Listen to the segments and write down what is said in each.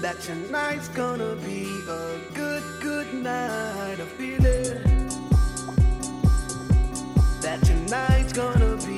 that tonight's gonna be a good, good night. I feel it. That tonight's gonna be.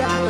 Die.